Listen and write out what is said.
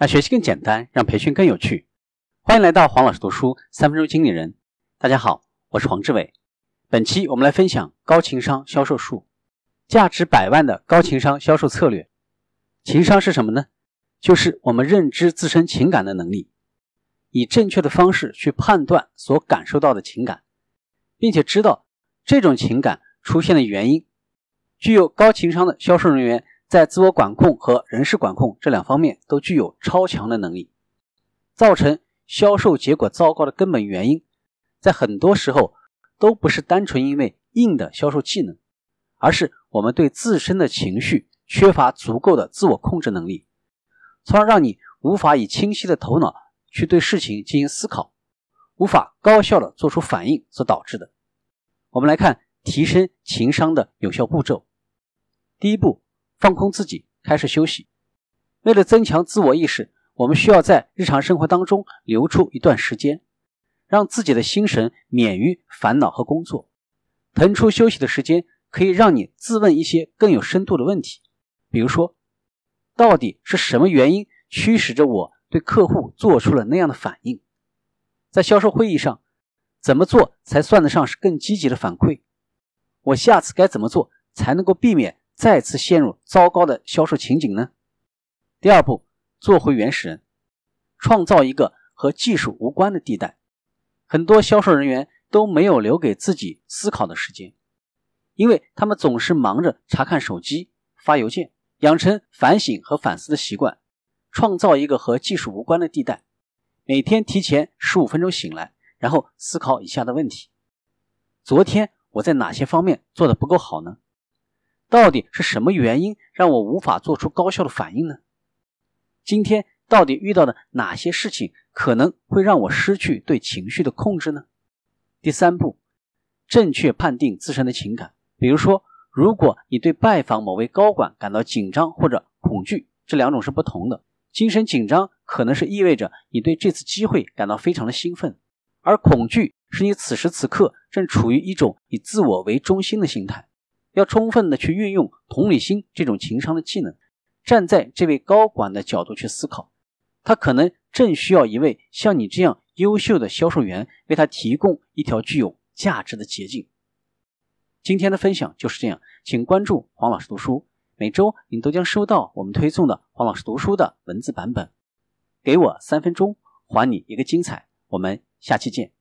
让学习更简单，让培训更有趣。欢迎来到黄老师读书三分钟经理人。大家好，我是黄志伟。本期我们来分享高情商销售术，价值百万的高情商销售策略。情商是什么呢？就是我们认知自身情感的能力，以正确的方式去判断所感受到的情感，并且知道这种情感出现的原因。具有高情商的销售人员。在自我管控和人事管控这两方面都具有超强的能力。造成销售结果糟糕的根本原因，在很多时候都不是单纯因为硬的销售技能，而是我们对自身的情绪缺乏足够的自我控制能力，从而让你无法以清晰的头脑去对事情进行思考，无法高效的做出反应所导致的。我们来看提升情商的有效步骤。第一步。放空自己，开始休息。为了增强自我意识，我们需要在日常生活当中留出一段时间，让自己的心神免于烦恼和工作。腾出休息的时间，可以让你自问一些更有深度的问题，比如说，到底是什么原因驱使着我对客户做出了那样的反应？在销售会议上，怎么做才算得上是更积极的反馈？我下次该怎么做才能够避免？再次陷入糟糕的销售情景呢？第二步，做回原始人，创造一个和技术无关的地带。很多销售人员都没有留给自己思考的时间，因为他们总是忙着查看手机、发邮件。养成反省和反思的习惯，创造一个和技术无关的地带。每天提前十五分钟醒来，然后思考以下的问题：昨天我在哪些方面做的不够好呢？到底是什么原因让我无法做出高效的反应呢？今天到底遇到的哪些事情可能会让我失去对情绪的控制呢？第三步，正确判定自身的情感。比如说，如果你对拜访某位高管感到紧张或者恐惧，这两种是不同的。精神紧张可能是意味着你对这次机会感到非常的兴奋，而恐惧是你此时此刻正处于一种以自我为中心的心态。要充分的去运用同理心这种情商的技能，站在这位高管的角度去思考，他可能正需要一位像你这样优秀的销售员为他提供一条具有价值的捷径。今天的分享就是这样，请关注黄老师读书，每周您都将收到我们推送的黄老师读书的文字版本。给我三分钟，还你一个精彩，我们下期见。